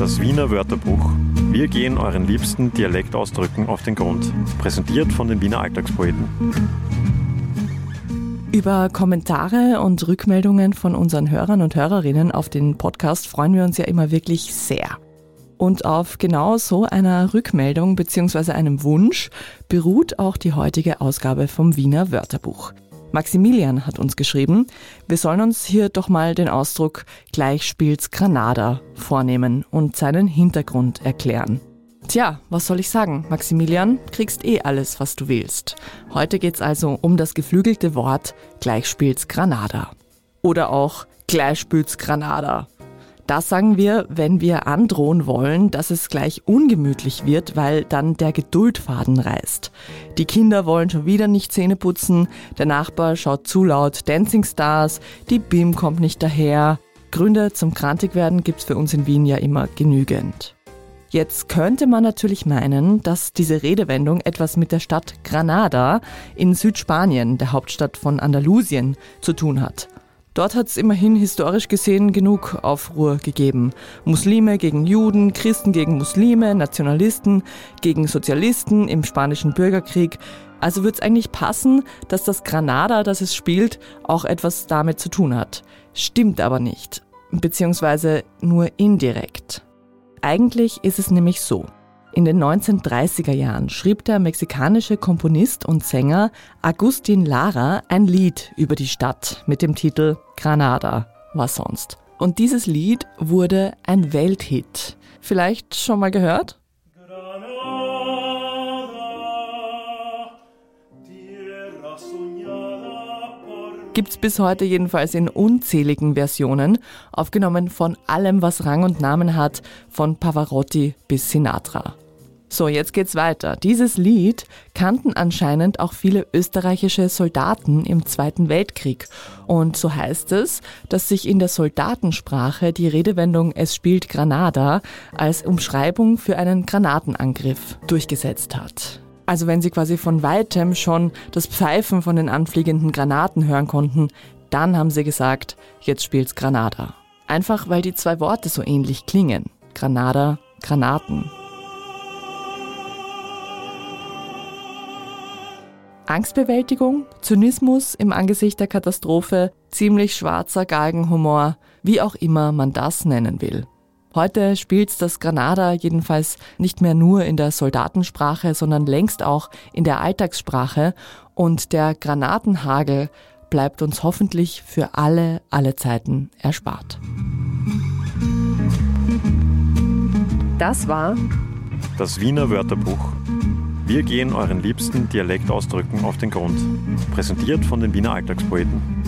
Das Wiener Wörterbuch. Wir gehen euren liebsten Dialektausdrücken auf den Grund. Präsentiert von den Wiener Alltagspoeten. Über Kommentare und Rückmeldungen von unseren Hörern und Hörerinnen auf den Podcast freuen wir uns ja immer wirklich sehr. Und auf genau so einer Rückmeldung bzw. einem Wunsch beruht auch die heutige Ausgabe vom Wiener Wörterbuch. Maximilian hat uns geschrieben, wir sollen uns hier doch mal den Ausdruck Gleichspiels Granada vornehmen und seinen Hintergrund erklären. Tja, was soll ich sagen? Maximilian, kriegst eh alles, was du willst. Heute geht's also um das geflügelte Wort Gleichspiels Granada. Oder auch Gleichspiels Granada. Das sagen wir, wenn wir androhen wollen, dass es gleich ungemütlich wird, weil dann der Geduldfaden reißt. Die Kinder wollen schon wieder nicht Zähne putzen, der Nachbar schaut zu laut Dancing Stars, die BIM kommt nicht daher. Gründe zum Krantigwerden gibt's für uns in Wien ja immer genügend. Jetzt könnte man natürlich meinen, dass diese Redewendung etwas mit der Stadt Granada in Südspanien, der Hauptstadt von Andalusien, zu tun hat. Dort hat es immerhin historisch gesehen genug Aufruhr gegeben. Muslime gegen Juden, Christen gegen Muslime, Nationalisten gegen Sozialisten im spanischen Bürgerkrieg. Also wird es eigentlich passen, dass das Granada, das es spielt, auch etwas damit zu tun hat. Stimmt aber nicht, beziehungsweise nur indirekt. Eigentlich ist es nämlich so. In den 1930er Jahren schrieb der mexikanische Komponist und Sänger Agustin Lara ein Lied über die Stadt mit dem Titel Granada, was sonst. Und dieses Lied wurde ein Welthit. Vielleicht schon mal gehört? Gibt's bis heute jedenfalls in unzähligen Versionen, aufgenommen von allem, was Rang und Namen hat, von Pavarotti bis Sinatra. So, jetzt geht's weiter. Dieses Lied kannten anscheinend auch viele österreichische Soldaten im Zweiten Weltkrieg. Und so heißt es, dass sich in der Soldatensprache die Redewendung Es spielt Granada als Umschreibung für einen Granatenangriff durchgesetzt hat. Also wenn sie quasi von weitem schon das Pfeifen von den anfliegenden Granaten hören konnten, dann haben sie gesagt, jetzt spielt's Granada. Einfach weil die zwei Worte so ähnlich klingen. Granada, Granaten. Angstbewältigung, Zynismus im Angesicht der Katastrophe, ziemlich schwarzer Galgenhumor, wie auch immer man das nennen will. Heute spielt das Granada jedenfalls nicht mehr nur in der Soldatensprache, sondern längst auch in der Alltagssprache und der Granatenhagel bleibt uns hoffentlich für alle, alle Zeiten erspart. Das war das Wiener Wörterbuch. Wir gehen euren liebsten Dialektausdrücken auf den Grund. Präsentiert von den Wiener Alltagspoeten.